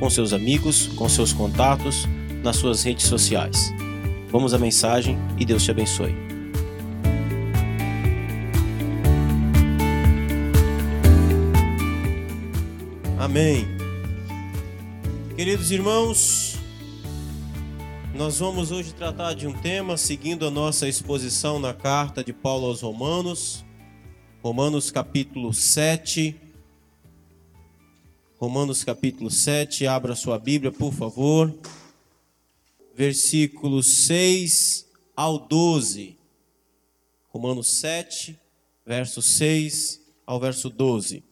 com seus amigos, com seus contatos, nas suas redes sociais. Vamos à mensagem e Deus te abençoe. Amém. Queridos irmãos, nós vamos hoje tratar de um tema seguindo a nossa exposição na carta de Paulo aos Romanos, Romanos capítulo 7 Romanos capítulo 7, abra sua Bíblia, por favor. Versículos 6 ao 12. Romanos 7, verso 6 ao verso 12.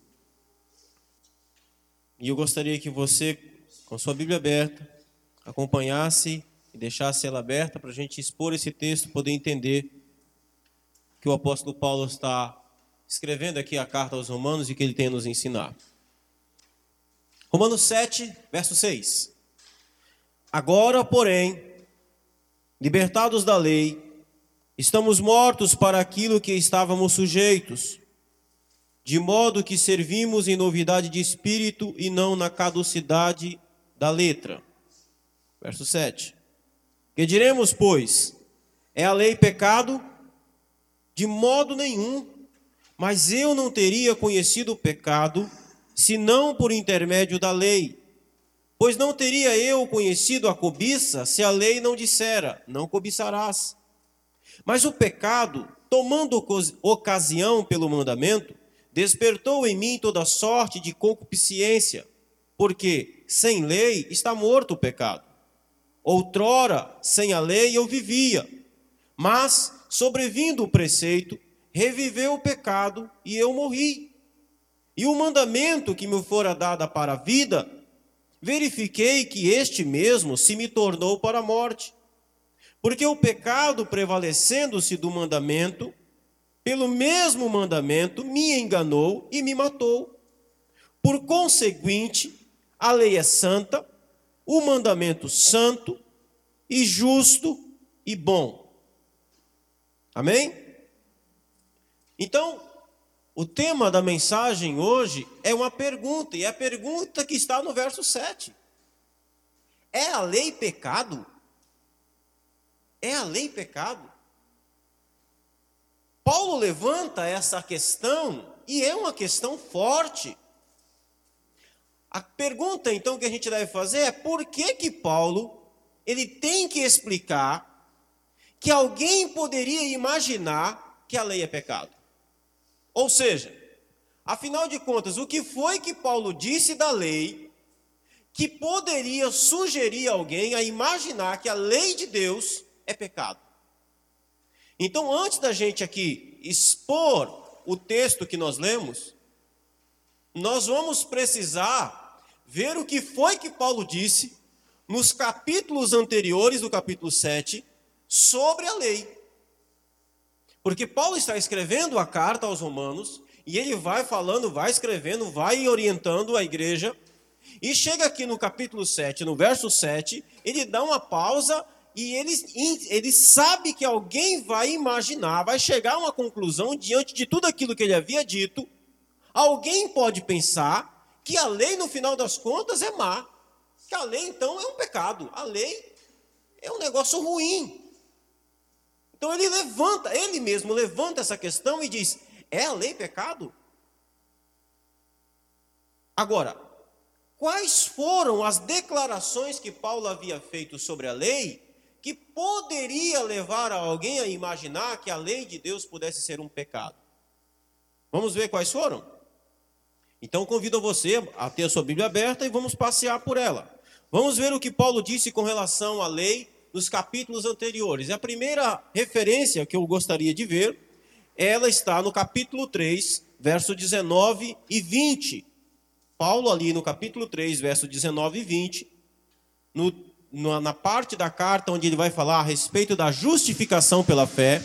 E eu gostaria que você, com sua Bíblia aberta, acompanhasse e deixasse ela aberta para a gente expor esse texto, poder entender que o apóstolo Paulo está escrevendo aqui a carta aos Romanos e que ele tem a nos ensinar. Romanos 7, verso 6. Agora, porém, libertados da lei, estamos mortos para aquilo que estávamos sujeitos, de modo que servimos em novidade de espírito e não na caducidade da letra. Verso 7. Que diremos, pois? É a lei pecado? De modo nenhum. Mas eu não teria conhecido o pecado senão por intermédio da lei. Pois não teria eu conhecido a cobiça se a lei não dissera: não cobiçarás. Mas o pecado, tomando ocasião pelo mandamento, despertou em mim toda sorte de concupiscência, porque sem lei está morto o pecado. Outrora, sem a lei eu vivia, mas, sobrevindo o preceito, reviveu o pecado e eu morri. E o mandamento que me fora dado para a vida, verifiquei que este mesmo se me tornou para a morte. Porque o pecado, prevalecendo-se do mandamento, pelo mesmo mandamento, me enganou e me matou. Por conseguinte, a lei é santa, o mandamento santo e justo e bom. Amém? Então, o tema da mensagem hoje é uma pergunta, e é a pergunta que está no verso 7. É a lei pecado? É a lei pecado? Paulo levanta essa questão e é uma questão forte. A pergunta então que a gente deve fazer é por que que Paulo ele tem que explicar que alguém poderia imaginar que a lei é pecado? Ou seja, afinal de contas, o que foi que Paulo disse da lei que poderia sugerir alguém a imaginar que a lei de Deus é pecado? Então, antes da gente aqui expor o texto que nós lemos, nós vamos precisar ver o que foi que Paulo disse nos capítulos anteriores do capítulo 7 sobre a lei. Porque Paulo está escrevendo a carta aos Romanos e ele vai falando, vai escrevendo, vai orientando a igreja. E chega aqui no capítulo 7, no verso 7, ele dá uma pausa e ele, ele sabe que alguém vai imaginar, vai chegar a uma conclusão diante de tudo aquilo que ele havia dito. Alguém pode pensar que a lei, no final das contas, é má. Que a lei, então, é um pecado. A lei é um negócio ruim. Então ele levanta, ele mesmo levanta essa questão e diz: é a lei pecado? Agora, quais foram as declarações que Paulo havia feito sobre a lei que poderia levar alguém a imaginar que a lei de Deus pudesse ser um pecado? Vamos ver quais foram? Então convido você a ter a sua Bíblia aberta e vamos passear por ela. Vamos ver o que Paulo disse com relação à lei nos capítulos anteriores. A primeira referência que eu gostaria de ver, ela está no capítulo 3, verso 19 e 20. Paulo ali no capítulo 3, verso 19 e 20, no na parte da carta onde ele vai falar a respeito da justificação pela fé,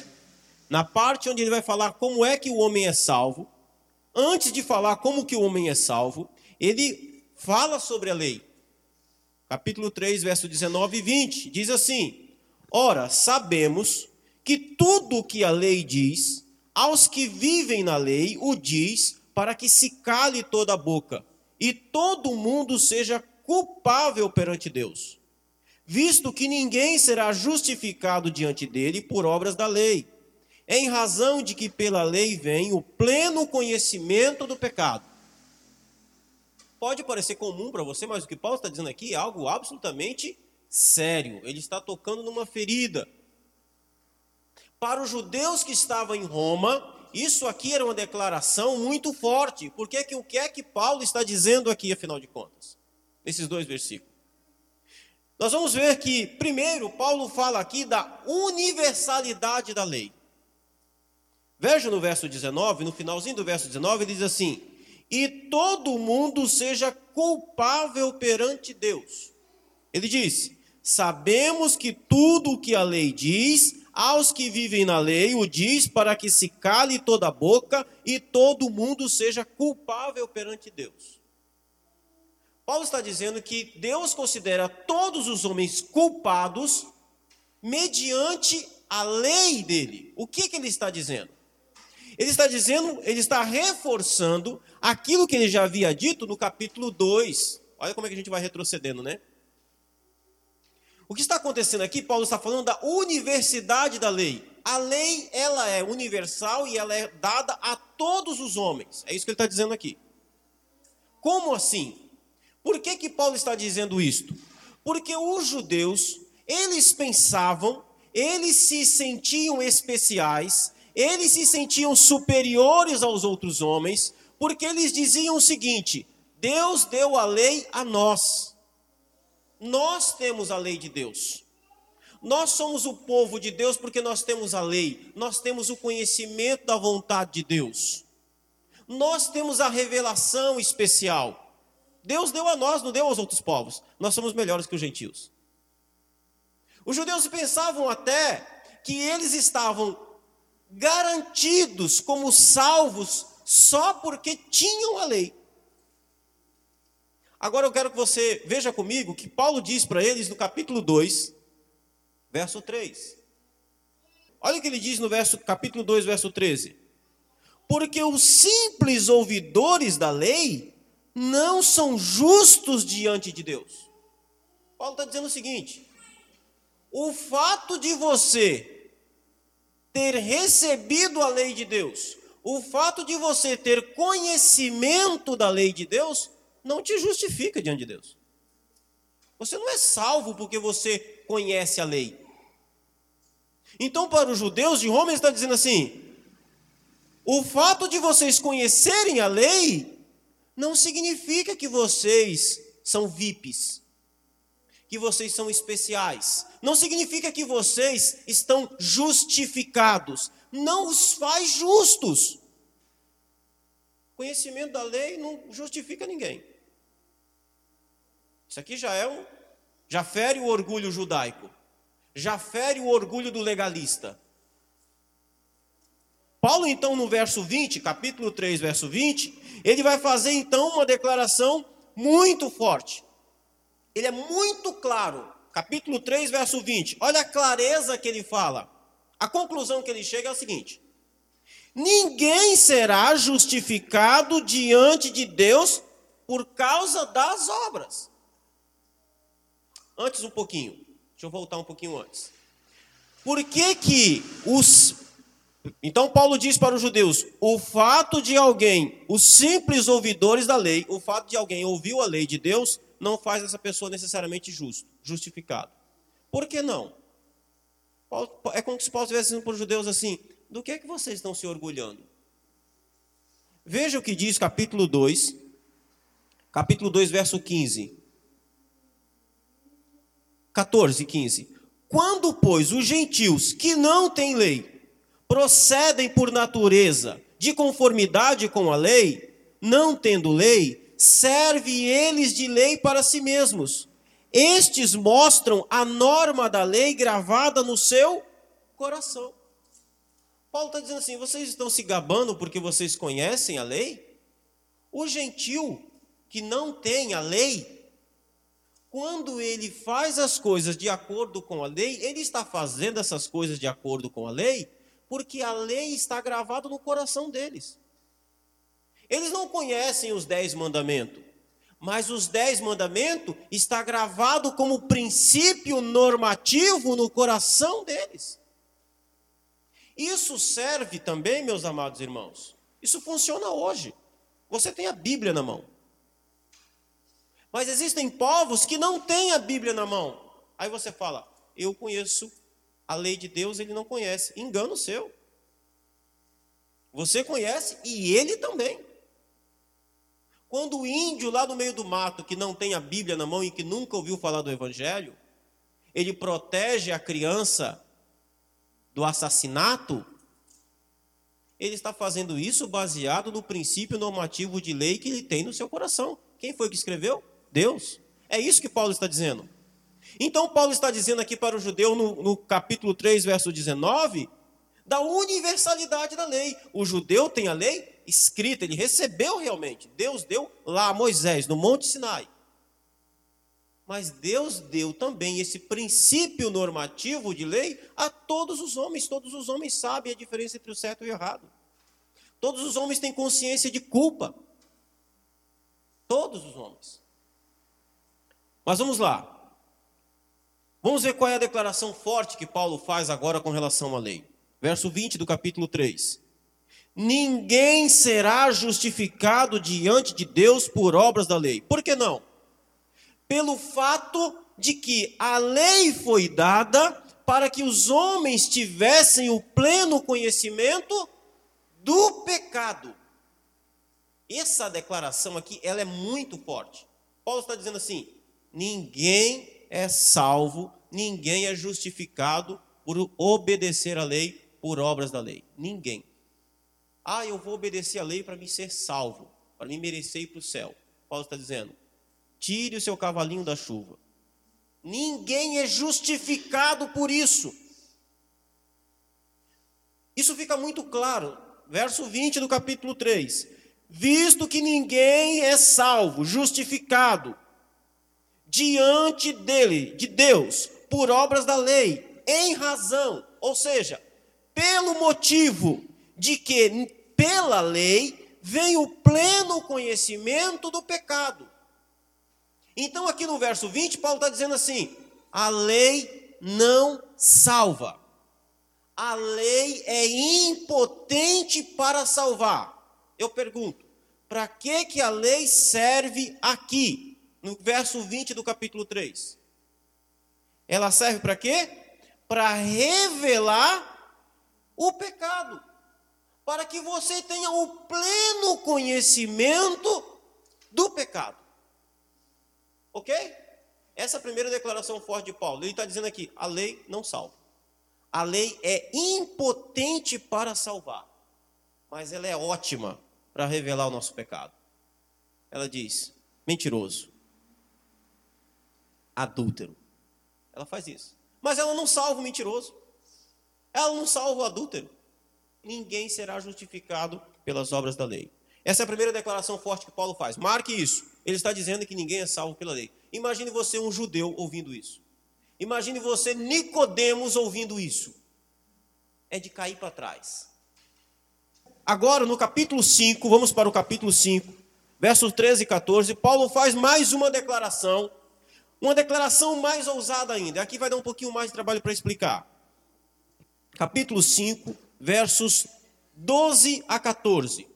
na parte onde ele vai falar como é que o homem é salvo, antes de falar como que o homem é salvo, ele fala sobre a lei. Capítulo 3, verso 19 e 20, diz assim: Ora, sabemos que tudo o que a lei diz, aos que vivem na lei, o diz para que se cale toda a boca e todo mundo seja culpável perante Deus, visto que ninguém será justificado diante dele por obras da lei, em razão de que pela lei vem o pleno conhecimento do pecado. Pode parecer comum para você, mas o que Paulo está dizendo aqui é algo absolutamente sério. Ele está tocando numa ferida. Para os judeus que estavam em Roma, isso aqui era uma declaração muito forte. Porque que, o que é que Paulo está dizendo aqui, afinal de contas? Nesses dois versículos. Nós vamos ver que, primeiro, Paulo fala aqui da universalidade da lei. Veja no verso 19, no finalzinho do verso 19, ele diz assim: E todo mundo seja culpável perante Deus. Ele diz: Sabemos que tudo o que a lei diz aos que vivem na lei, o diz para que se cale toda a boca e todo mundo seja culpável perante Deus. Paulo está dizendo que Deus considera todos os homens culpados mediante a lei dele. O que, que ele está dizendo? Ele está dizendo, ele está reforçando aquilo que ele já havia dito no capítulo 2. Olha como é que a gente vai retrocedendo, né? O que está acontecendo aqui, Paulo está falando da universidade da lei. A lei, ela é universal e ela é dada a todos os homens. É isso que ele está dizendo aqui. Como assim? Por que, que Paulo está dizendo isto? Porque os judeus, eles pensavam, eles se sentiam especiais, eles se sentiam superiores aos outros homens, porque eles diziam o seguinte: Deus deu a lei a nós. Nós temos a lei de Deus. Nós somos o povo de Deus porque nós temos a lei, nós temos o conhecimento da vontade de Deus. Nós temos a revelação especial. Deus deu a nós, não deu aos outros povos. Nós somos melhores que os gentios. Os judeus pensavam até que eles estavam garantidos como salvos só porque tinham a lei. Agora eu quero que você veja comigo que Paulo diz para eles no capítulo 2, verso 3. Olha o que ele diz no verso, capítulo 2, verso 13. Porque os simples ouvidores da lei não são justos diante de Deus. Paulo está dizendo o seguinte: o fato de você ter recebido a lei de Deus, o fato de você ter conhecimento da lei de Deus, não te justifica diante de Deus. Você não é salvo porque você conhece a lei. Então, para os judeus de Roma, ele está dizendo assim: o fato de vocês conhecerem a lei não significa que vocês são VIPs, que vocês são especiais. Não significa que vocês estão justificados. Não os faz justos. Conhecimento da lei não justifica ninguém. Isso aqui já é um. Já fere o orgulho judaico. Já fere o orgulho do legalista. Paulo, então, no verso 20, capítulo 3, verso 20, ele vai fazer então uma declaração muito forte. Ele é muito claro. Capítulo 3, verso 20. Olha a clareza que ele fala. A conclusão que ele chega é a seguinte: Ninguém será justificado diante de Deus por causa das obras. Antes um pouquinho. Deixa eu voltar um pouquinho antes. Por que que os Então Paulo diz para os judeus: o fato de alguém, os simples ouvidores da lei, o fato de alguém ouvir a lei de Deus, não faz essa pessoa necessariamente justo, justificado. Por que não? é como se Paulo estivesse dizendo para os judeus assim: do que é que vocês estão se orgulhando? Veja o que diz capítulo 2, capítulo 2, verso 15. 14, 15. Quando, pois, os gentios que não têm lei procedem por natureza de conformidade com a lei, não tendo lei, serve eles de lei para si mesmos, estes mostram a norma da lei gravada no seu coração. Paulo está dizendo assim: vocês estão se gabando porque vocês conhecem a lei? O gentil que não tem a lei, quando ele faz as coisas de acordo com a lei, ele está fazendo essas coisas de acordo com a lei, porque a lei está gravada no coração deles. Eles não conhecem os dez mandamentos, mas os dez mandamentos está gravado como princípio normativo no coração deles. Isso serve também, meus amados irmãos. Isso funciona hoje. Você tem a Bíblia na mão. Mas existem povos que não têm a Bíblia na mão. Aí você fala: Eu conheço a lei de Deus, ele não conhece. Engano seu. Você conhece e ele também. Quando o índio lá no meio do mato, que não tem a Bíblia na mão e que nunca ouviu falar do Evangelho, ele protege a criança do assassinato, ele está fazendo isso baseado no princípio normativo de lei que ele tem no seu coração. Quem foi que escreveu? Deus. É isso que Paulo está dizendo. Então, Paulo está dizendo aqui para o judeu, no, no capítulo 3, verso 19, da universalidade da lei. O judeu tem a lei escrita, ele recebeu realmente. Deus deu lá a Moisés, no Monte Sinai. Mas Deus deu também esse princípio normativo de lei a todos os homens. Todos os homens sabem a diferença entre o certo e o errado. Todos os homens têm consciência de culpa. Todos os homens. Mas vamos lá. Vamos ver qual é a declaração forte que Paulo faz agora com relação à lei. Verso 20 do capítulo 3 ninguém será justificado diante de Deus por obras da lei. Por que não? Pelo fato de que a lei foi dada para que os homens tivessem o pleno conhecimento do pecado. Essa declaração aqui, ela é muito forte. Paulo está dizendo assim: ninguém é salvo, ninguém é justificado por obedecer a lei por obras da lei. Ninguém. Ah, eu vou obedecer a lei para me ser salvo, para me merecer ir para o céu. Paulo está dizendo: tire o seu cavalinho da chuva. Ninguém é justificado por isso. Isso fica muito claro. Verso 20 do capítulo 3. Visto que ninguém é salvo, justificado, diante dele, de Deus, por obras da lei, em razão, ou seja, pelo motivo de que pela lei vem o pleno conhecimento do pecado. Então, aqui no verso 20, Paulo está dizendo assim: a lei não salva. A lei é impotente para salvar. Eu pergunto, para que, que a lei serve aqui, no verso 20 do capítulo 3? Ela serve para quê? Para revelar o pecado para que você tenha o pleno conhecimento do pecado. Ok? Essa é a primeira declaração forte de Paulo. Ele está dizendo aqui: a lei não salva. A lei é impotente para salvar, mas ela é ótima para revelar o nosso pecado. Ela diz: mentiroso, adúltero. Ela faz isso. Mas ela não salva o mentiroso. Ela não salva o adúltero ninguém será justificado pelas obras da lei. Essa é a primeira declaração forte que Paulo faz. Marque isso. Ele está dizendo que ninguém é salvo pela lei. Imagine você um judeu ouvindo isso. Imagine você Nicodemos ouvindo isso. É de cair para trás. Agora, no capítulo 5, vamos para o capítulo 5, versos 13 e 14, Paulo faz mais uma declaração, uma declaração mais ousada ainda. Aqui vai dar um pouquinho mais de trabalho para explicar. Capítulo 5, versos 12 a 14.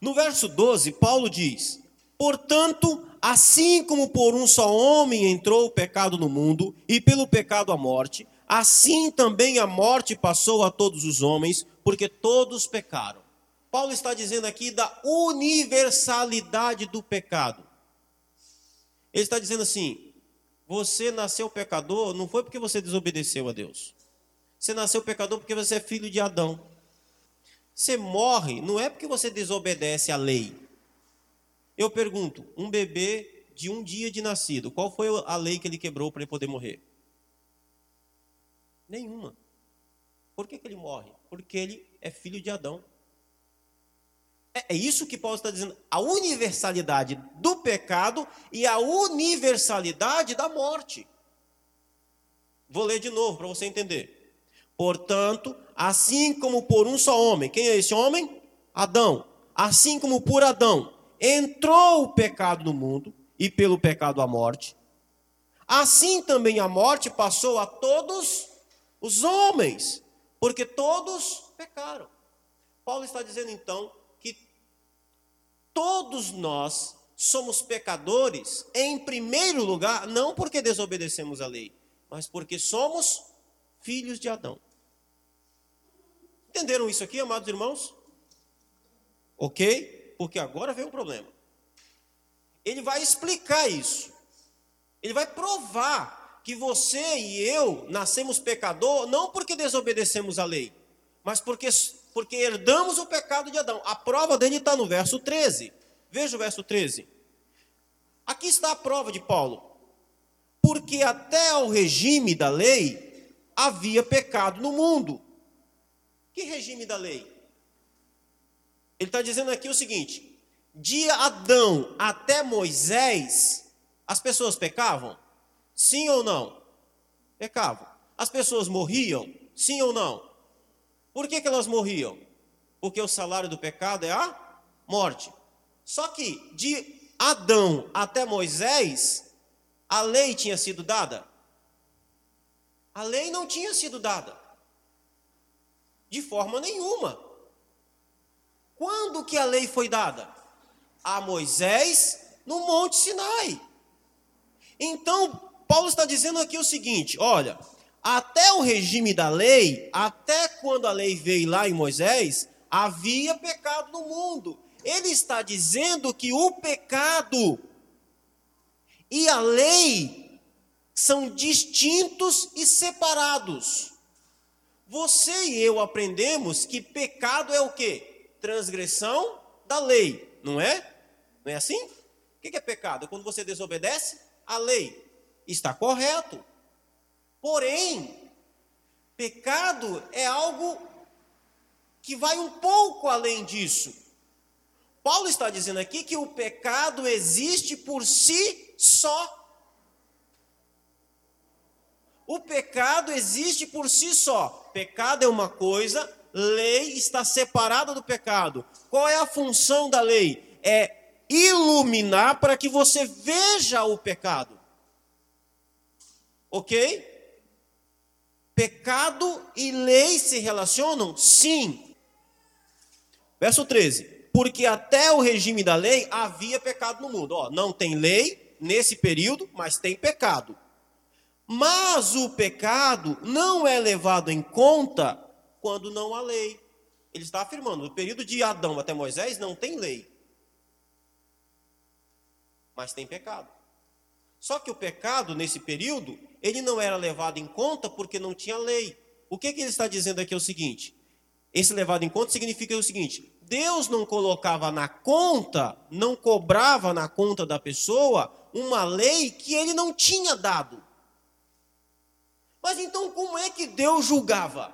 No verso 12, Paulo diz: Portanto, assim como por um só homem entrou o pecado no mundo, e pelo pecado a morte, assim também a morte passou a todos os homens, porque todos pecaram. Paulo está dizendo aqui da universalidade do pecado. Ele está dizendo assim: você nasceu pecador não foi porque você desobedeceu a Deus. Você nasceu pecador porque você é filho de Adão. Você morre não é porque você desobedece à lei. Eu pergunto, um bebê de um dia de nascido, qual foi a lei que ele quebrou para ele poder morrer? Nenhuma. Por que, que ele morre? Porque ele é filho de Adão. É, é isso que Paulo está dizendo. A universalidade do pecado e a universalidade da morte. Vou ler de novo para você entender. Portanto, assim como por um só homem, quem é esse homem? Adão. Assim como por Adão entrou o pecado no mundo, e pelo pecado a morte, assim também a morte passou a todos os homens, porque todos pecaram. Paulo está dizendo então que todos nós somos pecadores, em primeiro lugar, não porque desobedecemos a lei, mas porque somos filhos de Adão. Entenderam isso aqui, amados irmãos? Ok? Porque agora vem o problema. Ele vai explicar isso. Ele vai provar que você e eu nascemos pecador não porque desobedecemos a lei, mas porque, porque herdamos o pecado de Adão. A prova dele está no verso 13. Veja o verso 13. Aqui está a prova de Paulo. Porque até ao regime da lei havia pecado no mundo. Que regime da lei? Ele está dizendo aqui o seguinte: de Adão até Moisés, as pessoas pecavam? Sim ou não? Pecavam. As pessoas morriam? Sim ou não? Por que, que elas morriam? Porque o salário do pecado é a morte. Só que de Adão até Moisés, a lei tinha sido dada? A lei não tinha sido dada. De forma nenhuma. Quando que a lei foi dada? A Moisés no Monte Sinai. Então, Paulo está dizendo aqui o seguinte: olha, até o regime da lei, até quando a lei veio lá em Moisés, havia pecado no mundo. Ele está dizendo que o pecado e a lei são distintos e separados. Você e eu aprendemos que pecado é o quê? Transgressão da lei, não é? Não é assim? O que é pecado? Quando você desobedece a lei. Está correto. Porém, pecado é algo que vai um pouco além disso. Paulo está dizendo aqui que o pecado existe por si só. O pecado existe por si só. Pecado é uma coisa, lei está separada do pecado. Qual é a função da lei? É iluminar para que você veja o pecado. Ok? Pecado e lei se relacionam? Sim. Verso 13. Porque até o regime da lei havia pecado no mundo. Ó, não tem lei nesse período, mas tem pecado. Mas o pecado não é levado em conta quando não há lei. Ele está afirmando: no período de Adão até Moisés não tem lei mas tem pecado. Só que o pecado, nesse período, ele não era levado em conta porque não tinha lei. O que, que ele está dizendo aqui é o seguinte: esse levado em conta significa o seguinte: Deus não colocava na conta, não cobrava na conta da pessoa uma lei que ele não tinha dado. Mas então, como é que Deus julgava?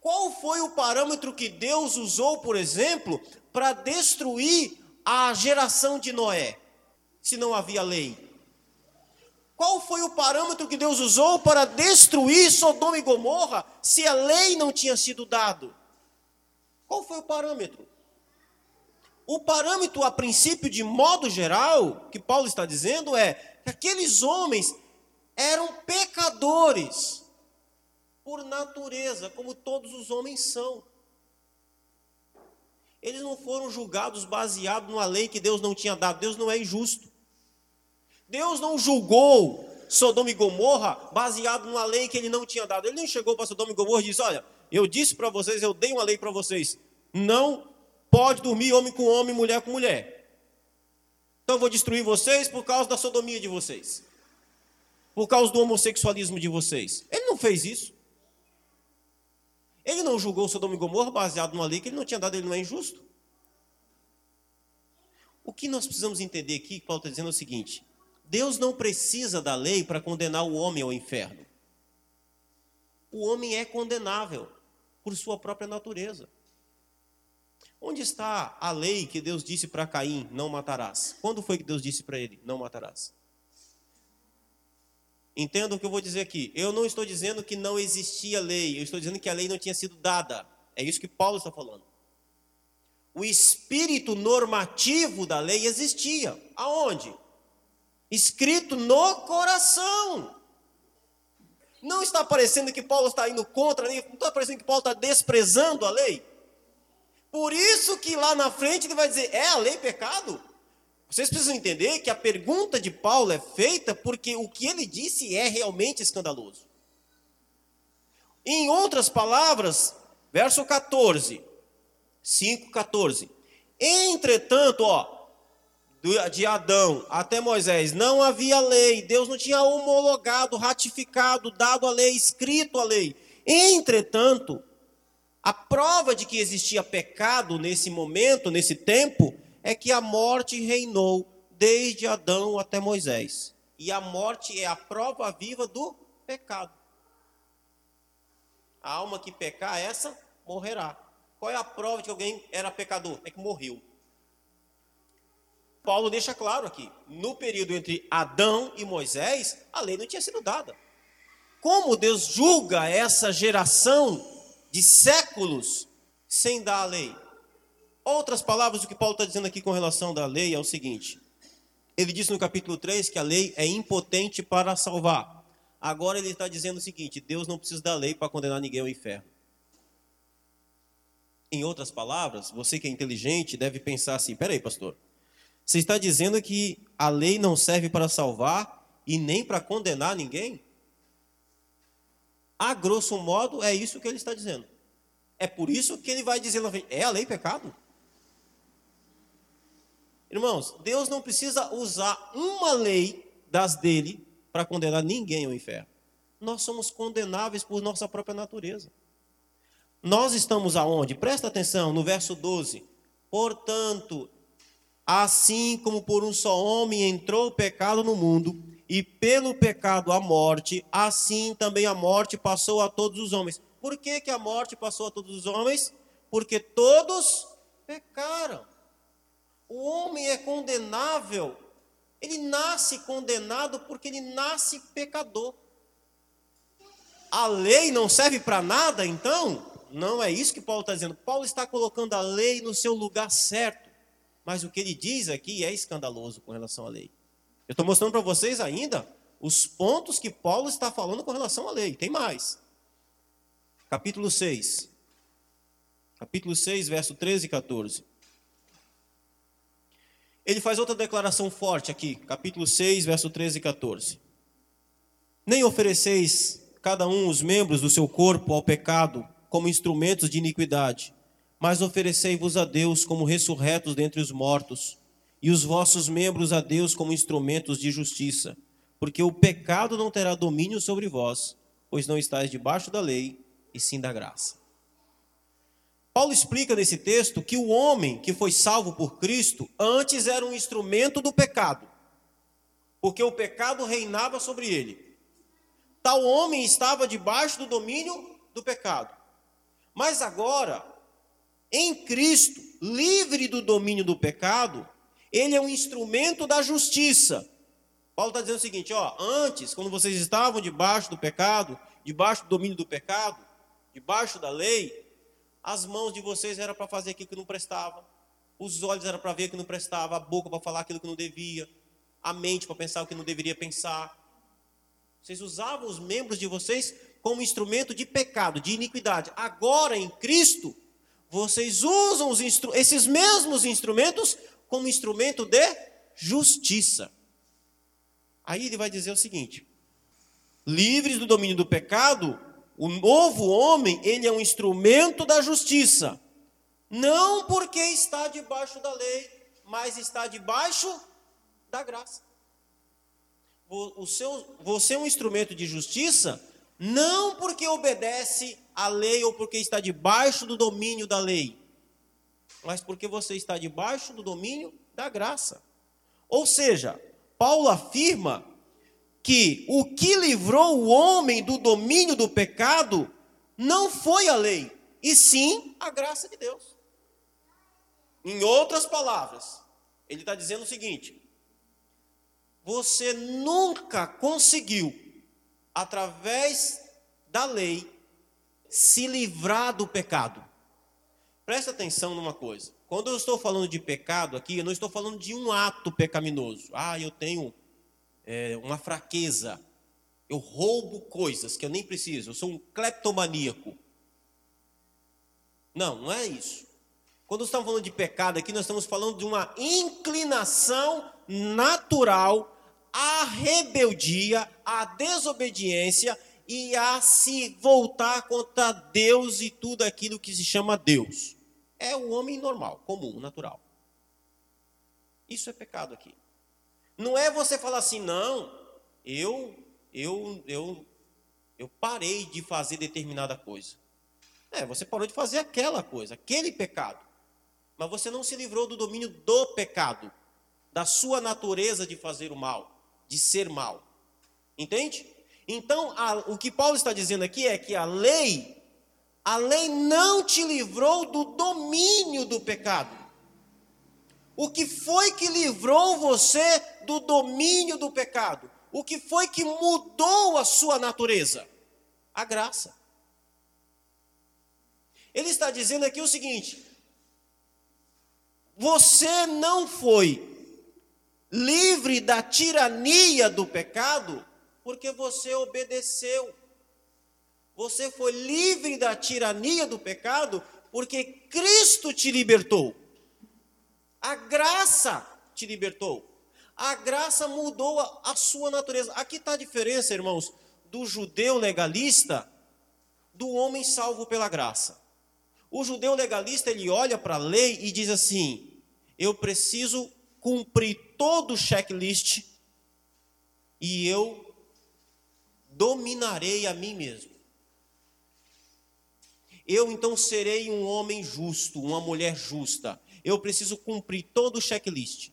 Qual foi o parâmetro que Deus usou, por exemplo, para destruir a geração de Noé? se não havia lei? Qual foi o parâmetro que Deus usou para destruir Sodoma e Gomorra se a lei não tinha sido dado? Qual foi o parâmetro? O parâmetro, a princípio, de modo geral, que Paulo está dizendo é que aqueles homens eram pecadores por natureza, como todos os homens são. Eles não foram julgados baseado numa lei que Deus não tinha dado. Deus não é injusto. Deus não julgou Sodoma e Gomorra baseado numa lei que ele não tinha dado. Ele nem chegou para Sodoma e Gomorra e disse: Olha, eu disse para vocês, eu dei uma lei para vocês. Não pode dormir homem com homem, mulher com mulher. Então eu vou destruir vocês por causa da sodomia de vocês. Por causa do homossexualismo de vocês. Ele não fez isso. Ele não julgou Sodoma e Gomorra baseado numa lei que ele não tinha dado, ele não é injusto. O que nós precisamos entender aqui, que Paulo está dizendo é o seguinte: Deus não precisa da lei para condenar o homem ao inferno. O homem é condenável por sua própria natureza. Onde está a lei que Deus disse para Caim: não matarás? Quando foi que Deus disse para ele: não matarás? Entenda o que eu vou dizer aqui. Eu não estou dizendo que não existia lei, eu estou dizendo que a lei não tinha sido dada. É isso que Paulo está falando. O espírito normativo da lei existia. Aonde? Escrito no coração. Não está parecendo que Paulo está indo contra não está parecendo que Paulo está desprezando a lei. Por isso que lá na frente ele vai dizer: é a lei pecado? Vocês precisam entender que a pergunta de Paulo é feita porque o que ele disse é realmente escandaloso. Em outras palavras, verso 14, 5, 14. Entretanto, ó, de Adão até Moisés não havia lei, Deus não tinha homologado, ratificado, dado a lei, escrito a lei. Entretanto, a prova de que existia pecado nesse momento, nesse tempo, é que a morte reinou desde Adão até Moisés. E a morte é a prova viva do pecado. A alma que pecar, essa morrerá. Qual é a prova de que alguém era pecador? É que morreu. Paulo deixa claro aqui: no período entre Adão e Moisés, a lei não tinha sido dada. Como Deus julga essa geração de séculos sem dar a lei? Outras palavras, o que Paulo está dizendo aqui com relação da lei é o seguinte: ele disse no capítulo 3 que a lei é impotente para salvar. Agora ele está dizendo o seguinte: Deus não precisa da lei para condenar ninguém ao inferno. Em outras palavras, você que é inteligente deve pensar assim: peraí, pastor, você está dizendo que a lei não serve para salvar e nem para condenar ninguém? A grosso modo, é isso que ele está dizendo. É por isso que ele vai dizer: é a lei pecado? Irmãos, Deus não precisa usar uma lei das dele para condenar ninguém ao inferno. Nós somos condenáveis por nossa própria natureza. Nós estamos aonde? Presta atenção no verso 12. Portanto, assim como por um só homem entrou o pecado no mundo, e pelo pecado a morte, assim também a morte passou a todos os homens. Por que, que a morte passou a todos os homens? Porque todos pecaram. O homem é condenável, ele nasce condenado porque ele nasce pecador. A lei não serve para nada, então? Não é isso que Paulo está dizendo. Paulo está colocando a lei no seu lugar certo. Mas o que ele diz aqui é escandaloso com relação à lei. Eu estou mostrando para vocês ainda os pontos que Paulo está falando com relação à lei. Tem mais. Capítulo 6. Capítulo 6, verso 13 e 14. Ele faz outra declaração forte aqui, capítulo 6, verso 13 e 14. Nem ofereceis cada um os membros do seu corpo ao pecado como instrumentos de iniquidade, mas oferecei-vos a Deus como ressurretos dentre os mortos, e os vossos membros a Deus como instrumentos de justiça, porque o pecado não terá domínio sobre vós, pois não estáis debaixo da lei, e sim da graça. Paulo explica nesse texto que o homem que foi salvo por Cristo antes era um instrumento do pecado, porque o pecado reinava sobre ele. Tal homem estava debaixo do domínio do pecado. Mas agora, em Cristo, livre do domínio do pecado, ele é um instrumento da justiça. Paulo está dizendo o seguinte: ó, antes, quando vocês estavam debaixo do pecado, debaixo do domínio do pecado, debaixo da lei, as mãos de vocês eram para fazer aquilo que não prestava, os olhos eram para ver o que não prestava, a boca para falar aquilo que não devia, a mente para pensar o que não deveria pensar. Vocês usavam os membros de vocês como instrumento de pecado, de iniquidade. Agora em Cristo, vocês usam esses mesmos instrumentos como instrumento de justiça. Aí ele vai dizer o seguinte: livres do domínio do pecado, o novo homem, ele é um instrumento da justiça. Não porque está debaixo da lei, mas está debaixo da graça. O seu, você é um instrumento de justiça não porque obedece à lei ou porque está debaixo do domínio da lei, mas porque você está debaixo do domínio da graça. Ou seja, Paulo afirma que o que livrou o homem do domínio do pecado não foi a lei, e sim a graça de Deus. Em outras palavras, ele está dizendo o seguinte: você nunca conseguiu, através da lei, se livrar do pecado. Presta atenção numa coisa. Quando eu estou falando de pecado aqui, eu não estou falando de um ato pecaminoso. Ah, eu tenho é, uma fraqueza. Eu roubo coisas que eu nem preciso. Eu sou um cleptomaníaco. Não, não é isso. Quando estamos falando de pecado aqui, nós estamos falando de uma inclinação natural à rebeldia, à desobediência e a se voltar contra Deus e tudo aquilo que se chama Deus. É o homem normal, comum, natural. Isso é pecado aqui. Não é você falar assim, não, eu eu eu eu parei de fazer determinada coisa. É, você parou de fazer aquela coisa, aquele pecado. Mas você não se livrou do domínio do pecado, da sua natureza de fazer o mal, de ser mal. Entende? Então, a, o que Paulo está dizendo aqui é que a lei, a lei não te livrou do domínio do pecado. O que foi que livrou você do domínio do pecado? O que foi que mudou a sua natureza? A graça. Ele está dizendo aqui o seguinte: você não foi livre da tirania do pecado porque você obedeceu. Você foi livre da tirania do pecado porque Cristo te libertou. A graça te libertou. A graça mudou a, a sua natureza. Aqui está a diferença, irmãos, do judeu legalista do homem salvo pela graça. O judeu legalista, ele olha para a lei e diz assim: eu preciso cumprir todo o checklist e eu dominarei a mim mesmo. Eu então serei um homem justo, uma mulher justa. Eu preciso cumprir todo o checklist.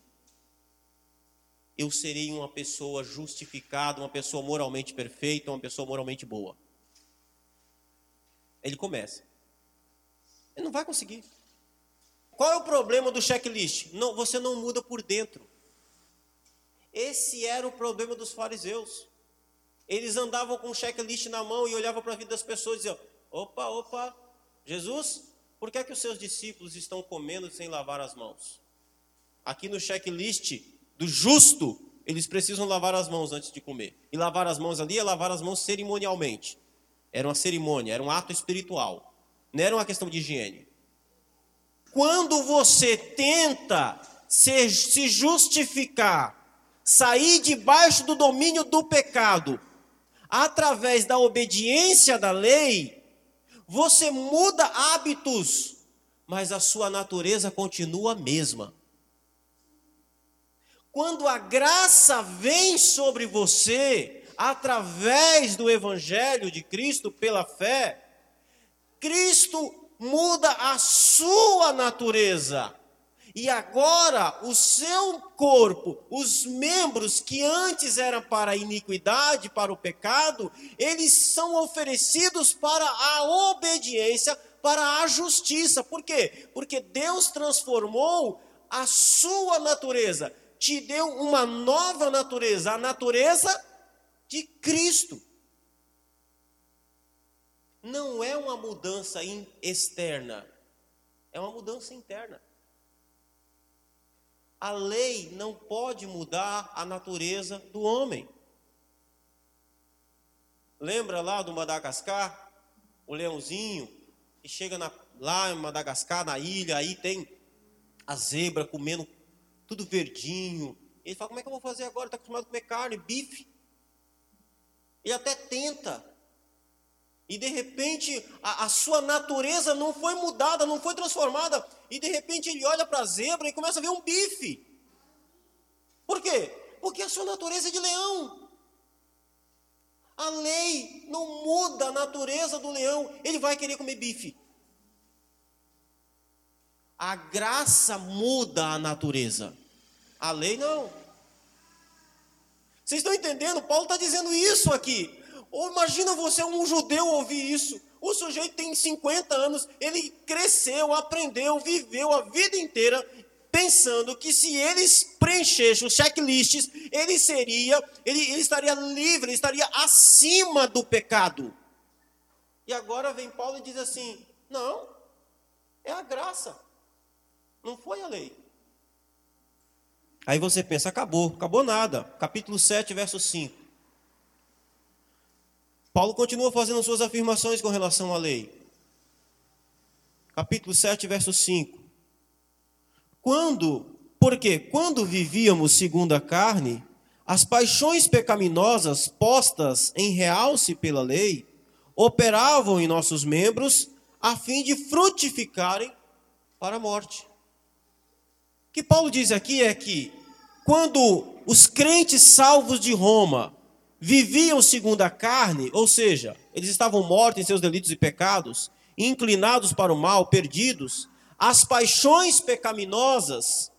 Eu serei uma pessoa justificada, uma pessoa moralmente perfeita, uma pessoa moralmente boa. Ele começa. Ele não vai conseguir. Qual é o problema do checklist? Não, você não muda por dentro. Esse era o problema dos fariseus. Eles andavam com um checklist na mão e olhavam para a vida das pessoas e diziam: opa, opa, Jesus, por que é que os seus discípulos estão comendo sem lavar as mãos? Aqui no checklist do justo, eles precisam lavar as mãos antes de comer. E lavar as mãos ali é lavar as mãos cerimonialmente. Era uma cerimônia, era um ato espiritual. Não era uma questão de higiene. Quando você tenta se, se justificar, sair debaixo do domínio do pecado, através da obediência da lei, você muda hábitos, mas a sua natureza continua a mesma. Quando a graça vem sobre você, através do Evangelho de Cristo, pela fé, Cristo muda a sua natureza. E agora o seu corpo, os membros que antes eram para a iniquidade, para o pecado, eles são oferecidos para a obediência, para a justiça. Por quê? Porque Deus transformou a sua natureza, te deu uma nova natureza, a natureza de Cristo. Não é uma mudança externa, é uma mudança interna. A lei não pode mudar a natureza do homem. Lembra lá do Madagascar? O leãozinho que chega na, lá em Madagascar, na ilha, aí tem a zebra comendo tudo verdinho. Ele fala: Como é que eu vou fazer agora? Está acostumado a comer carne, bife. Ele até tenta. E de repente a, a, sua natureza não foi mudada, não foi transformada. E de repente ele olha para a zebra e começa a ver um bife. Por quê? Porque a sua natureza é de leão. A lei não muda a natureza do leão, ele vai querer comer bife. A graça muda a natureza. A lei não. Vocês estão entendendo? Paulo está dizendo isso aqui. Ou imagina você, um judeu, ouvir isso. O sujeito tem 50 anos, ele cresceu, aprendeu, viveu a vida inteira pensando que se eles preenchessem os checklists, ele seria, ele, ele estaria livre, ele estaria acima do pecado. E agora vem Paulo e diz assim: não, é a graça, não foi a lei. Aí você pensa, acabou, acabou nada. Capítulo 7, verso 5. Paulo continua fazendo suas afirmações com relação à lei. Capítulo 7, verso 5. Quando, porque quando vivíamos segundo a carne, as paixões pecaminosas postas em realce pela lei operavam em nossos membros a fim de frutificarem para a morte. O que Paulo diz aqui é que quando os crentes salvos de Roma viviam segundo a carne, ou seja, eles estavam mortos em seus delitos e pecados, inclinados para o mal, perdidos, as paixões pecaminosas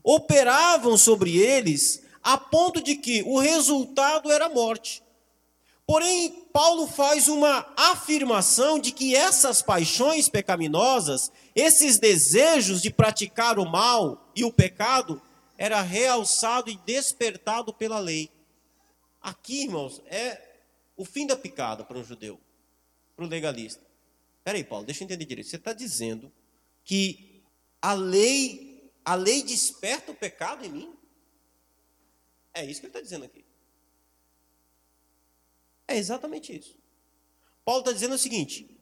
operavam sobre eles a ponto de que o resultado era morte. Porém, Paulo faz uma afirmação de que essas paixões pecaminosas, esses desejos de praticar o mal e o pecado, era realçado e despertado pela lei. Aqui, irmãos, é o fim da picada para um judeu, para o legalista. Peraí, Paulo, deixa eu entender direito. Você está dizendo que a lei, a lei desperta o pecado em mim? É isso que ele está dizendo aqui. É exatamente isso. Paulo está dizendo o seguinte: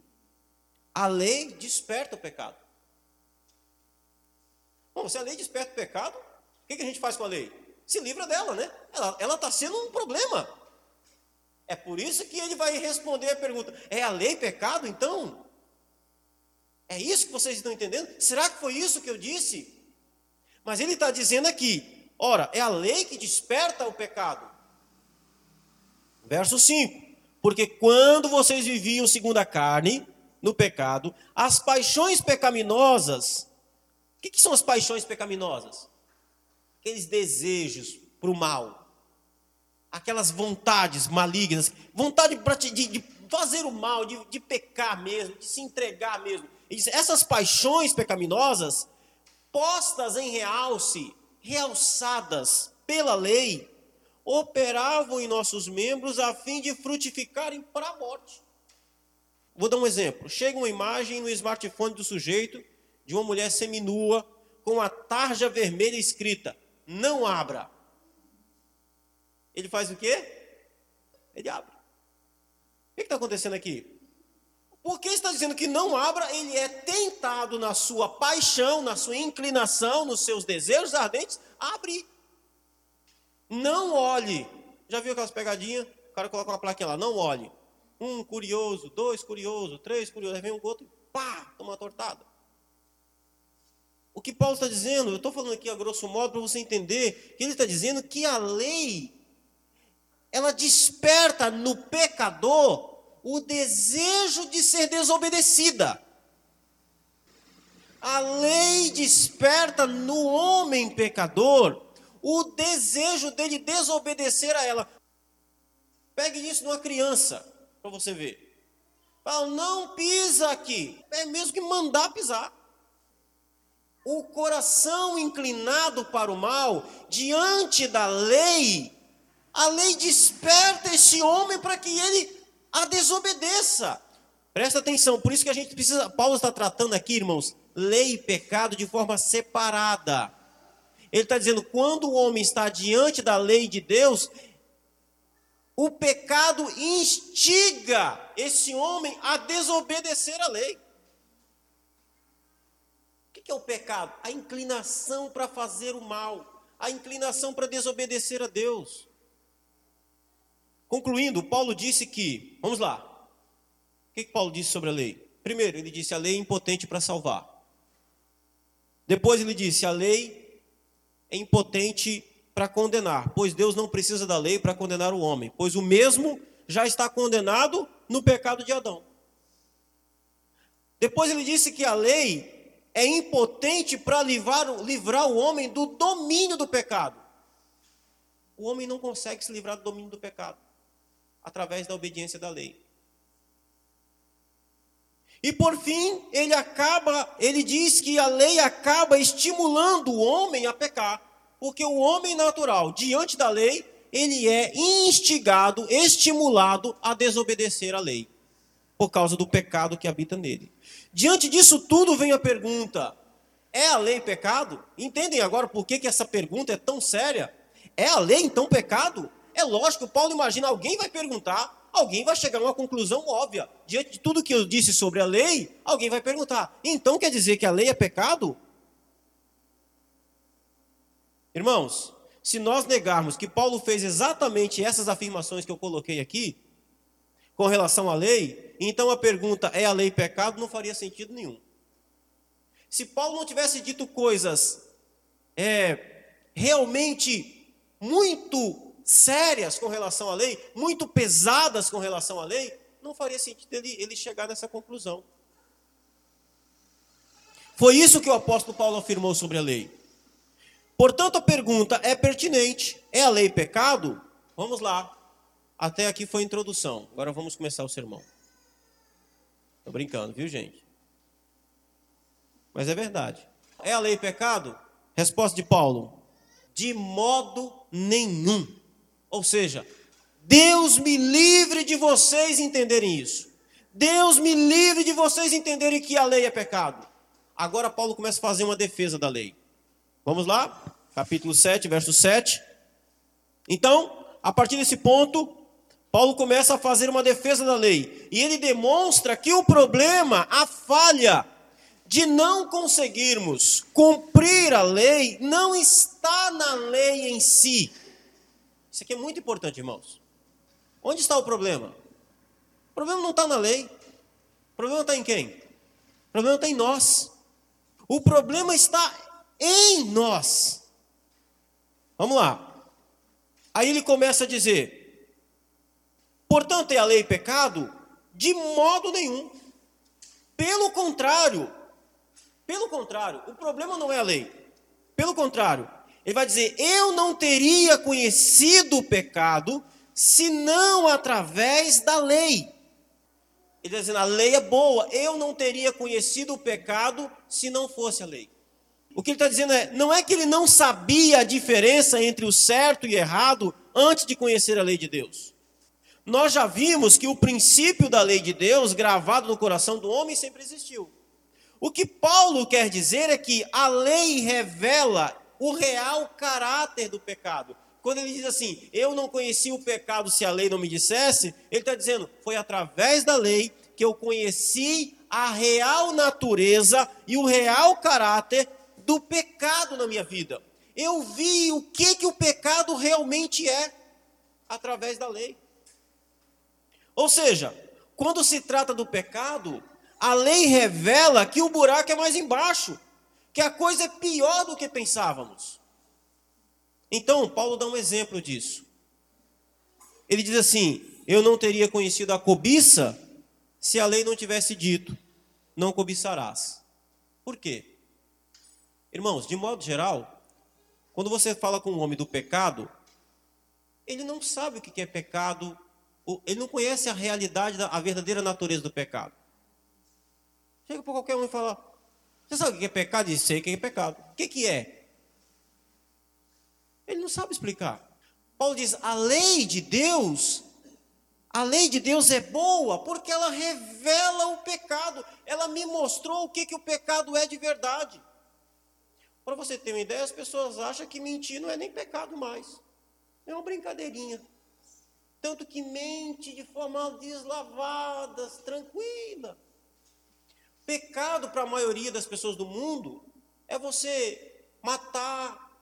a lei desperta o pecado. Bom, se a lei desperta o pecado, o que, que a gente faz com a lei? Se livra dela, né? Ela está sendo um problema. É por isso que ele vai responder a pergunta: é a lei pecado então? É isso que vocês estão entendendo? Será que foi isso que eu disse? Mas ele está dizendo aqui: ora, é a lei que desperta o pecado. Verso 5: Porque quando vocês viviam segundo a carne, no pecado, as paixões pecaminosas. O que, que são as paixões pecaminosas? Aqueles desejos para o mal, aquelas vontades malignas, vontade de, de fazer o mal, de, de pecar mesmo, de se entregar mesmo. Essas paixões pecaminosas, postas em realce, realçadas pela lei, operavam em nossos membros a fim de frutificarem para a morte. Vou dar um exemplo. Chega uma imagem no smartphone do sujeito de uma mulher seminua com a tarja vermelha escrita: Não abra. Ele faz o quê? Ele abre. O que está acontecendo aqui? Porque está dizendo que não abra, ele é tentado na sua paixão, na sua inclinação, nos seus desejos ardentes, abre. Não olhe. Já viu aquelas pegadinhas? O cara coloca uma plaquinha lá, não olhe. Um curioso, dois curioso, três curiosos, aí vem um outro, pá, toma uma tortada. O que Paulo está dizendo, eu estou falando aqui a grosso modo para você entender, que ele está dizendo que a lei, ela desperta no pecador o desejo de ser desobedecida. A lei desperta no homem pecador o desejo dele desobedecer a ela. Pegue isso numa criança, para você ver. Fala, não pisa aqui. É mesmo que mandar pisar. O coração inclinado para o mal, diante da lei, a lei desperta esse homem para que ele a desobedeça. Presta atenção, por isso que a gente precisa. Paulo está tratando aqui, irmãos, lei e pecado de forma separada. Ele está dizendo: quando o homem está diante da lei de Deus, o pecado instiga esse homem a desobedecer a lei. Que é o pecado? A inclinação para fazer o mal, a inclinação para desobedecer a Deus. Concluindo, Paulo disse que, vamos lá, o que, que Paulo disse sobre a lei? Primeiro, ele disse a lei é impotente para salvar. Depois ele disse a lei é impotente para condenar, pois Deus não precisa da lei para condenar o homem, pois o mesmo já está condenado no pecado de Adão. Depois ele disse que a lei é impotente para livrar, livrar o homem do domínio do pecado. o homem não consegue se livrar do domínio do pecado através da obediência da lei. E por fim, ele acaba, ele diz que a lei acaba estimulando o homem a pecar, porque o homem natural, diante da lei, ele é instigado, estimulado a desobedecer a lei, por causa do pecado que habita nele. Diante disso tudo vem a pergunta: é a lei pecado? Entendem agora por que, que essa pergunta é tão séria? É a lei então pecado? É lógico, Paulo imagina, alguém vai perguntar, alguém vai chegar a uma conclusão óbvia. Diante de tudo que eu disse sobre a lei, alguém vai perguntar: então quer dizer que a lei é pecado? Irmãos, se nós negarmos que Paulo fez exatamente essas afirmações que eu coloquei aqui, com relação à lei, então a pergunta é a lei pecado não faria sentido nenhum. Se Paulo não tivesse dito coisas é, realmente muito sérias com relação à lei, muito pesadas com relação à lei, não faria sentido ele, ele chegar nessa conclusão. Foi isso que o apóstolo Paulo afirmou sobre a lei. Portanto, a pergunta é pertinente: é a lei pecado? Vamos lá. Até aqui foi a introdução. Agora vamos começar o sermão. Estou brincando, viu, gente? Mas é verdade. É a lei pecado? Resposta de Paulo: de modo nenhum. Ou seja, Deus me livre de vocês entenderem isso. Deus me livre de vocês entenderem que a lei é pecado. Agora Paulo começa a fazer uma defesa da lei. Vamos lá? Capítulo 7, verso 7. Então, a partir desse ponto, Paulo começa a fazer uma defesa da lei. E ele demonstra que o problema, a falha de não conseguirmos cumprir a lei, não está na lei em si. Isso aqui é muito importante, irmãos. Onde está o problema? O problema não está na lei. O problema está em quem? O problema está em nós. O problema está em nós. Vamos lá. Aí ele começa a dizer: portanto, é a lei pecado? De modo nenhum. Pelo contrário, pelo contrário, o problema não é a lei. Pelo contrário, ele vai dizer: eu não teria conhecido o pecado senão através da lei. Ele está dizendo: a lei é boa, eu não teria conhecido o pecado se não fosse a lei. O que ele está dizendo é: não é que ele não sabia a diferença entre o certo e errado antes de conhecer a lei de Deus. Nós já vimos que o princípio da lei de Deus, gravado no coração do homem, sempre existiu. O que Paulo quer dizer é que a lei revela o real caráter do pecado. Quando ele diz assim, eu não conheci o pecado se a lei não me dissesse, ele está dizendo, foi através da lei que eu conheci a real natureza e o real caráter do pecado na minha vida. Eu vi o que, que o pecado realmente é através da lei. Ou seja, quando se trata do pecado, a lei revela que o buraco é mais embaixo, que a coisa é pior do que pensávamos. Então, Paulo dá um exemplo disso. Ele diz assim: Eu não teria conhecido a cobiça se a lei não tivesse dito, não cobiçarás. Por quê? Irmãos, de modo geral, quando você fala com um homem do pecado, ele não sabe o que é pecado, ele não conhece a realidade, a verdadeira natureza do pecado. Chega para qualquer um e fala: Você sabe o que é pecado? Diz: Sei o que é pecado. O que, que é? Ele não sabe explicar. Paulo diz: A lei de Deus a lei de Deus é boa porque ela revela o pecado. Ela me mostrou o que, que o pecado é de verdade. Para você ter uma ideia, as pessoas acham que mentir não é nem pecado mais. É uma brincadeirinha. Tanto que mente de forma deslavada, tranquila. Pecado para a maioria das pessoas do mundo é você matar,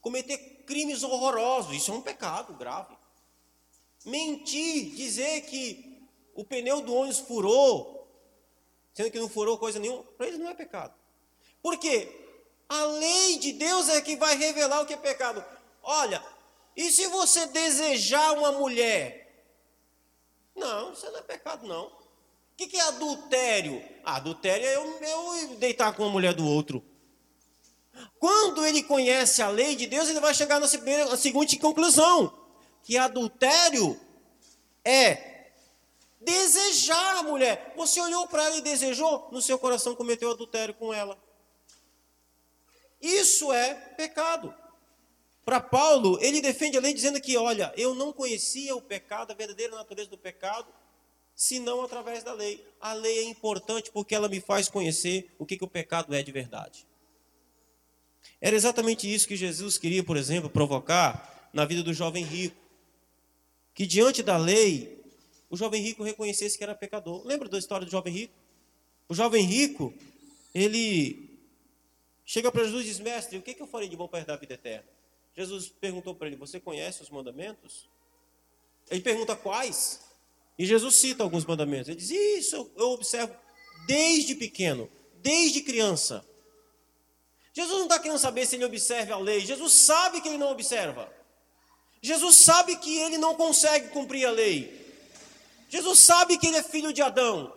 cometer crimes horrorosos. Isso é um pecado grave. Mentir, dizer que o pneu do ônibus furou, sendo que não furou coisa nenhuma, para eles não é pecado. Por quê? A lei de Deus é que vai revelar o que é pecado. Olha, e se você desejar uma mulher? Não, isso não é pecado, não. O que, é adultério? Ah, adultério é eu, eu deitar com a mulher do outro. Quando ele conhece a lei de Deus, ele vai chegar na seguinte conclusão: que adultério é desejar a mulher. Você olhou para ela e desejou, no seu coração cometeu adultério com ela. Isso é pecado. Para Paulo, ele defende a lei dizendo que, olha, eu não conhecia o pecado, a verdadeira natureza do pecado, senão através da lei. A lei é importante porque ela me faz conhecer o que, que o pecado é de verdade. Era exatamente isso que Jesus queria, por exemplo, provocar na vida do jovem rico. Que diante da lei, o jovem rico reconhecesse que era pecador. Lembra da história do jovem rico? O jovem rico, ele chega para Jesus e diz: Mestre, o que, que eu farei de bom para herdar a vida eterna? Jesus perguntou para ele: Você conhece os mandamentos? Ele pergunta quais? E Jesus cita alguns mandamentos. Ele diz: Isso eu observo desde pequeno, desde criança. Jesus não está querendo saber se ele observa a lei. Jesus sabe que ele não observa. Jesus sabe que ele não consegue cumprir a lei. Jesus sabe que ele é filho de Adão.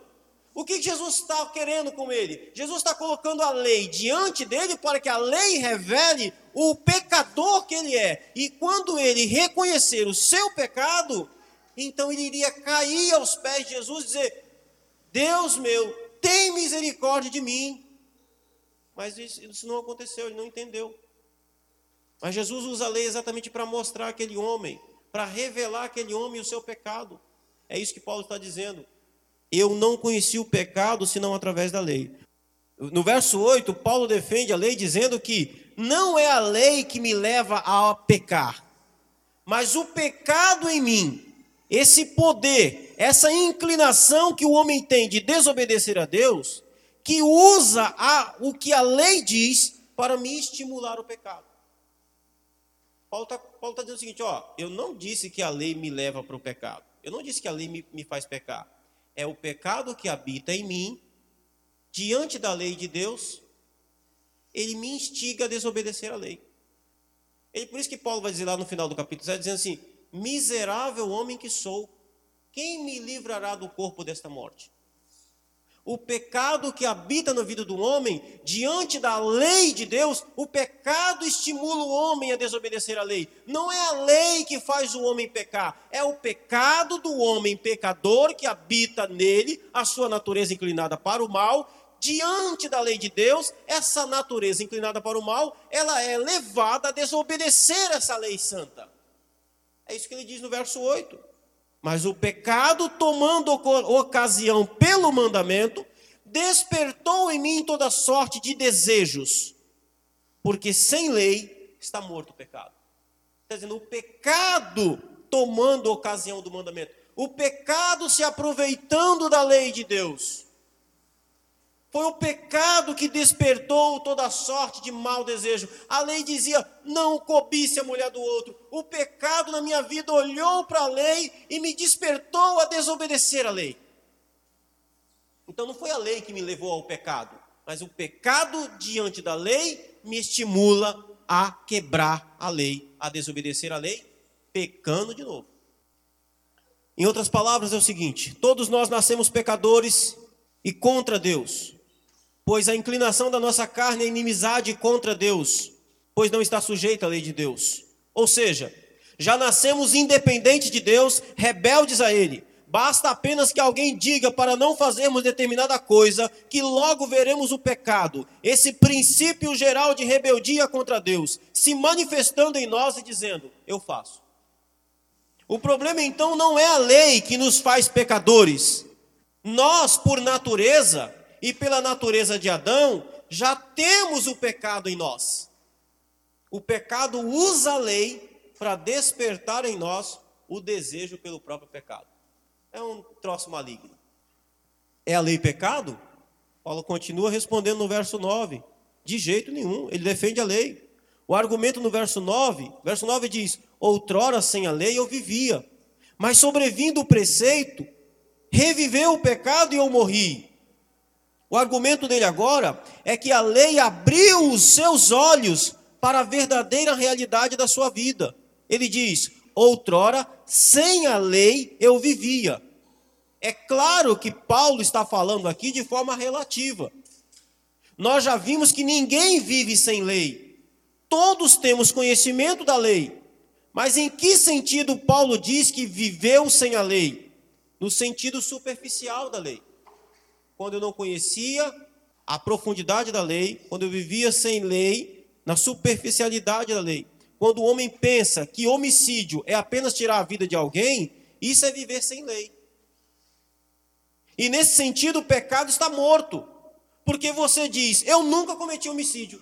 O que Jesus está querendo com ele? Jesus está colocando a lei diante dele para que a lei revele o pecador que ele é. E quando ele reconhecer o seu pecado, então ele iria cair aos pés de Jesus e dizer: Deus meu, tem misericórdia de mim. Mas isso, não aconteceu, ele não entendeu. Mas Jesus usa a lei exatamente para mostrar aquele homem, para revelar aquele homem o seu pecado. É isso que Paulo está dizendo. Eu não conheci o pecado senão através da lei. No verso 8, Paulo defende a lei dizendo que não é a lei que me leva a pecar, mas o pecado em mim, esse poder, essa inclinação que o homem tem de desobedecer a Deus, que usa a, o que a lei diz para me estimular o pecado. Paulo está tá dizendo o seguinte: ó, eu não disse que a lei me leva para o pecado. Eu não disse que a lei me, me faz pecar é o pecado que habita em mim, diante da lei de Deus, ele me instiga a desobedecer a lei. Ele, por isso que Paulo vai dizer lá no final do capítulo 7, dizendo assim: Miserável homem que sou, quem me livrará do corpo desta morte? O pecado que habita na vida do homem, diante da lei de Deus, o pecado estimula o homem a desobedecer a lei. Não é a lei que faz o homem pecar, é o pecado do homem pecador que habita nele, a sua natureza inclinada para o mal. Diante da lei de Deus, essa natureza inclinada para o mal, ela é levada a desobedecer essa lei santa. É isso que ele diz no verso 8. Mas o pecado, tomando ocasião pelo mandamento, despertou em mim toda sorte de desejos, porque sem lei está morto o pecado. Está dizendo, o pecado tomando ocasião do mandamento, o pecado se aproveitando da lei de Deus. Foi o pecado que despertou toda sorte de mau desejo. A lei dizia: não cobice a mulher do outro. O pecado na minha vida olhou para a lei e me despertou a desobedecer a lei. Então não foi a lei que me levou ao pecado, mas o pecado diante da lei me estimula a quebrar a lei, a desobedecer a lei, pecando de novo. Em outras palavras, é o seguinte: todos nós nascemos pecadores e contra Deus pois a inclinação da nossa carne é inimizade contra Deus, pois não está sujeita à lei de Deus. Ou seja, já nascemos independentes de Deus, rebeldes a Ele. Basta apenas que alguém diga para não fazermos determinada coisa, que logo veremos o pecado, esse princípio geral de rebeldia contra Deus, se manifestando em nós e dizendo: Eu faço. O problema então não é a lei que nos faz pecadores. Nós, por natureza, e pela natureza de Adão, já temos o pecado em nós. O pecado usa a lei para despertar em nós o desejo pelo próprio pecado. É um troço maligno. É a lei pecado? Paulo continua respondendo no verso 9. De jeito nenhum, ele defende a lei. O argumento no verso 9, verso 9 diz: Outrora sem a lei eu vivia, mas sobrevindo o preceito, reviveu o pecado e eu morri. O argumento dele agora é que a lei abriu os seus olhos para a verdadeira realidade da sua vida. Ele diz: outrora, sem a lei eu vivia. É claro que Paulo está falando aqui de forma relativa. Nós já vimos que ninguém vive sem lei. Todos temos conhecimento da lei. Mas em que sentido Paulo diz que viveu sem a lei? No sentido superficial da lei. Quando eu não conhecia a profundidade da lei, quando eu vivia sem lei, na superficialidade da lei. Quando o homem pensa que homicídio é apenas tirar a vida de alguém, isso é viver sem lei. E nesse sentido, o pecado está morto. Porque você diz, eu nunca cometi homicídio.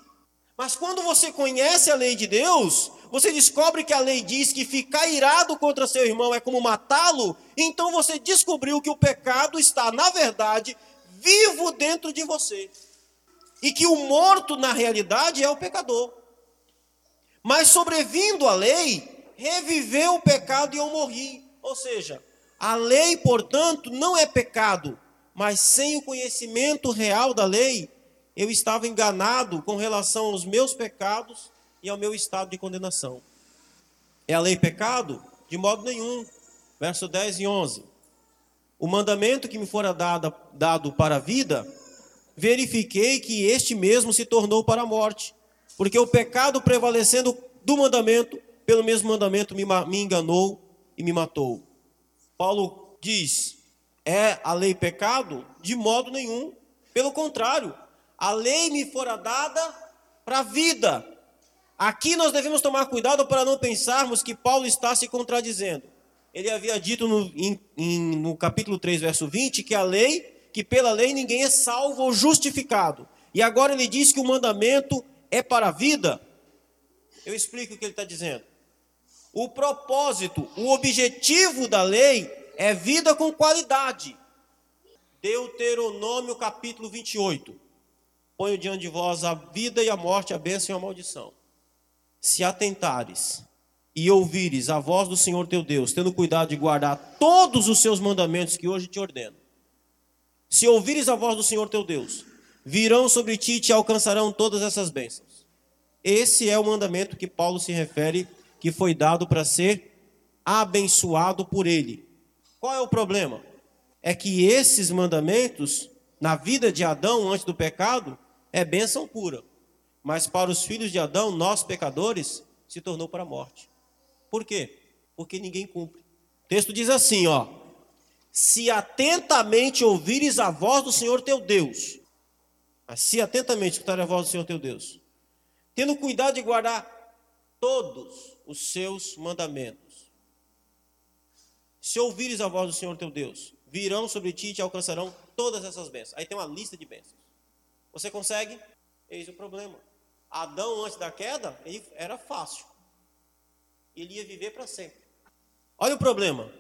Mas quando você conhece a lei de Deus, você descobre que a lei diz que ficar irado contra seu irmão é como matá-lo, então você descobriu que o pecado está, na verdade, vivo dentro de você. E que o morto, na realidade, é o pecador. Mas sobrevindo a lei, reviveu o pecado e eu morri. Ou seja, a lei, portanto, não é pecado, mas sem o conhecimento real da lei, eu estava enganado com relação aos meus pecados e ao meu estado de condenação. É a lei pecado? De modo nenhum. Verso 10 e 11. O mandamento que me fora dado, dado para a vida, verifiquei que este mesmo se tornou para a morte. Porque o pecado prevalecendo do mandamento, pelo mesmo mandamento me, me enganou e me matou. Paulo diz: é a lei pecado? De modo nenhum. Pelo contrário, a lei me fora dada para a vida. Aqui nós devemos tomar cuidado para não pensarmos que Paulo está se contradizendo. Ele havia dito no, em, em, no capítulo 3, verso 20, que a lei, que pela lei ninguém é salvo ou justificado. E agora ele diz que o mandamento é para a vida. Eu explico o que ele está dizendo. O propósito, o objetivo da lei é vida com qualidade. Deuteronômio capítulo 28. Ponho diante de vós a vida e a morte, a bênção e a maldição. Se atentares e ouvires a voz do Senhor teu Deus, tendo cuidado de guardar todos os seus mandamentos que hoje te ordeno. Se ouvires a voz do Senhor teu Deus, virão sobre ti e te alcançarão todas essas bênçãos. Esse é o mandamento que Paulo se refere que foi dado para ser abençoado por ele. Qual é o problema? É que esses mandamentos, na vida de Adão antes do pecado, é bênção pura. Mas para os filhos de Adão, nós pecadores, se tornou para a morte. Por quê? Porque ninguém cumpre. O texto diz assim, ó: Se atentamente ouvires a voz do Senhor teu Deus, se atentamente escutar a voz do Senhor teu Deus, tendo cuidado de guardar todos os seus mandamentos. Se ouvires a voz do Senhor teu Deus, virão sobre ti e te alcançarão todas essas bênçãos. Aí tem uma lista de bênçãos. Você consegue? Eis o problema. Adão, antes da queda, era fácil. Ele ia viver para sempre. Olha o problema.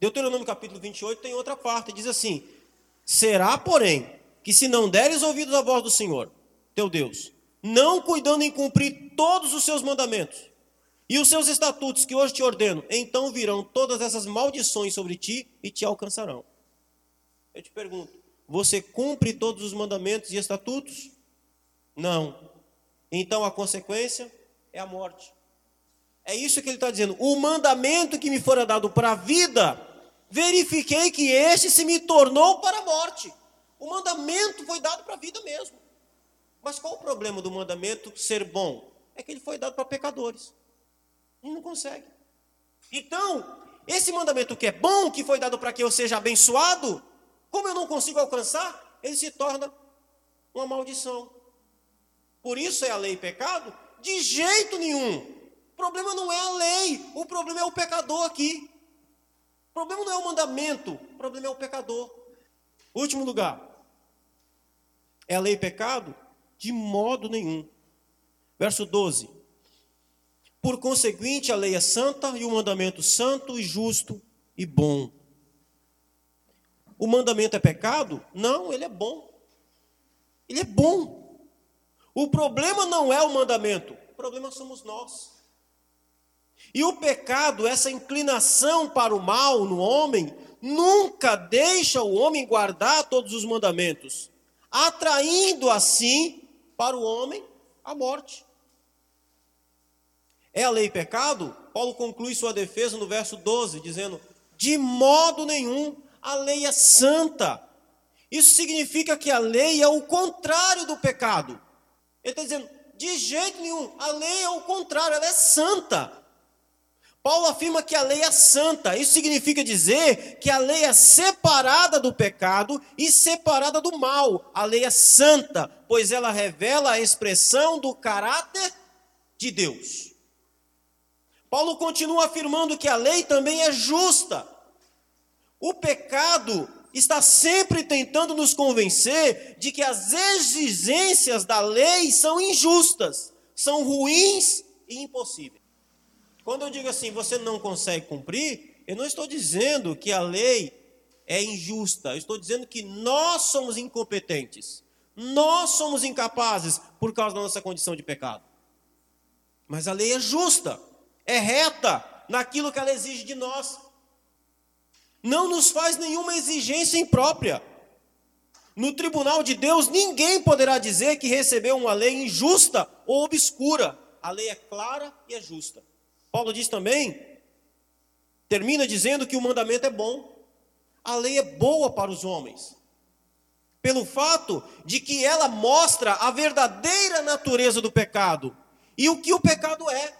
Deuteronômio capítulo 28 tem outra parte, diz assim: Será, porém, que se não deres ouvidos à voz do Senhor, teu Deus, não cuidando em cumprir todos os seus mandamentos, e os seus estatutos que hoje te ordeno, então virão todas essas maldições sobre ti e te alcançarão. Eu te pergunto, você cumpre todos os mandamentos e estatutos? Não. Então a consequência é a morte. É isso que ele está dizendo. O mandamento que me fora dado para a vida, verifiquei que este se me tornou para a morte. O mandamento foi dado para a vida mesmo. Mas qual o problema do mandamento ser bom? É que ele foi dado para pecadores. E não consegue. Então, esse mandamento que é bom, que foi dado para que eu seja abençoado, como eu não consigo alcançar, ele se torna uma maldição. Por isso é a lei pecado? De jeito nenhum. Problema não é a lei, o problema é o pecador aqui. O problema não é o mandamento, o problema é o pecador. Último lugar. É a lei pecado? De modo nenhum. Verso 12. Por conseguinte, a lei é santa e o mandamento santo e justo e bom. O mandamento é pecado? Não, ele é bom. Ele é bom. O problema não é o mandamento, o problema somos nós. E o pecado, essa inclinação para o mal no homem, nunca deixa o homem guardar todos os mandamentos, atraindo assim para o homem a morte. É a lei pecado? Paulo conclui sua defesa no verso 12, dizendo: De modo nenhum, a lei é santa. Isso significa que a lei é o contrário do pecado. Ele está dizendo, de jeito nenhum, a lei é o contrário, ela é santa. Paulo afirma que a lei é santa. Isso significa dizer que a lei é separada do pecado e separada do mal. A lei é santa, pois ela revela a expressão do caráter de Deus. Paulo continua afirmando que a lei também é justa. O pecado está sempre tentando nos convencer de que as exigências da lei são injustas, são ruins e impossíveis. Quando eu digo assim, você não consegue cumprir, eu não estou dizendo que a lei é injusta, eu estou dizendo que nós somos incompetentes, nós somos incapazes por causa da nossa condição de pecado. Mas a lei é justa, é reta naquilo que ela exige de nós. Não nos faz nenhuma exigência imprópria. No tribunal de Deus, ninguém poderá dizer que recebeu uma lei injusta ou obscura. A lei é clara e é justa. Paulo diz também, termina dizendo que o mandamento é bom. A lei é boa para os homens. Pelo fato de que ela mostra a verdadeira natureza do pecado e o que o pecado é.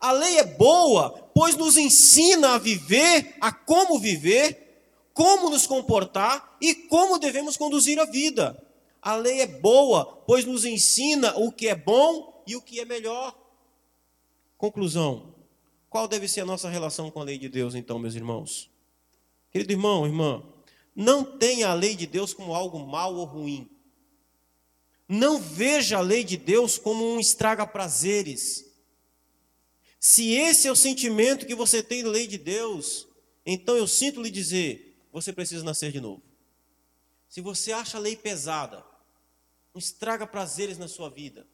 A lei é boa, pois nos ensina a viver, a como viver, como nos comportar e como devemos conduzir a vida. A lei é boa, pois nos ensina o que é bom e o que é melhor. Conclusão: qual deve ser a nossa relação com a lei de Deus, então, meus irmãos? Querido irmão, irmã, não tenha a lei de Deus como algo mal ou ruim. Não veja a lei de Deus como um estraga-prazeres. Se esse é o sentimento que você tem da lei de Deus, então eu sinto lhe dizer, você precisa nascer de novo. Se você acha a lei pesada, um estraga-prazeres na sua vida,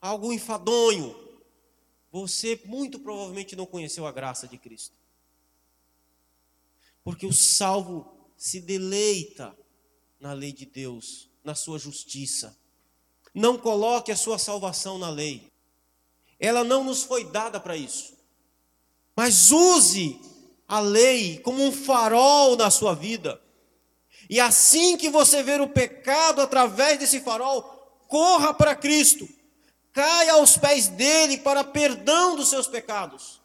algo enfadonho, você muito provavelmente não conheceu a graça de Cristo. Porque o salvo se deleita na lei de Deus, na sua justiça. Não coloque a sua salvação na lei. Ela não nos foi dada para isso. Mas use a lei como um farol na sua vida. E assim que você ver o pecado através desse farol, corra para Cristo caia aos pés dele para perdão dos seus pecados.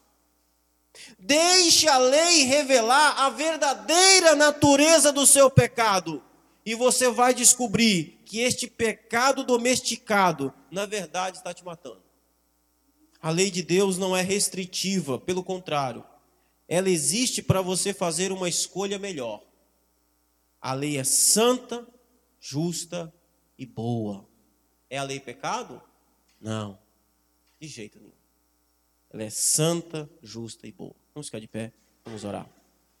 Deixe a lei revelar a verdadeira natureza do seu pecado, e você vai descobrir que este pecado domesticado, na verdade, está te matando. A lei de Deus não é restritiva, pelo contrário, ela existe para você fazer uma escolha melhor. A lei é santa, justa e boa. É a lei pecado? Não, de jeito nenhum. Ela é santa, justa e boa. Vamos ficar de pé, vamos orar.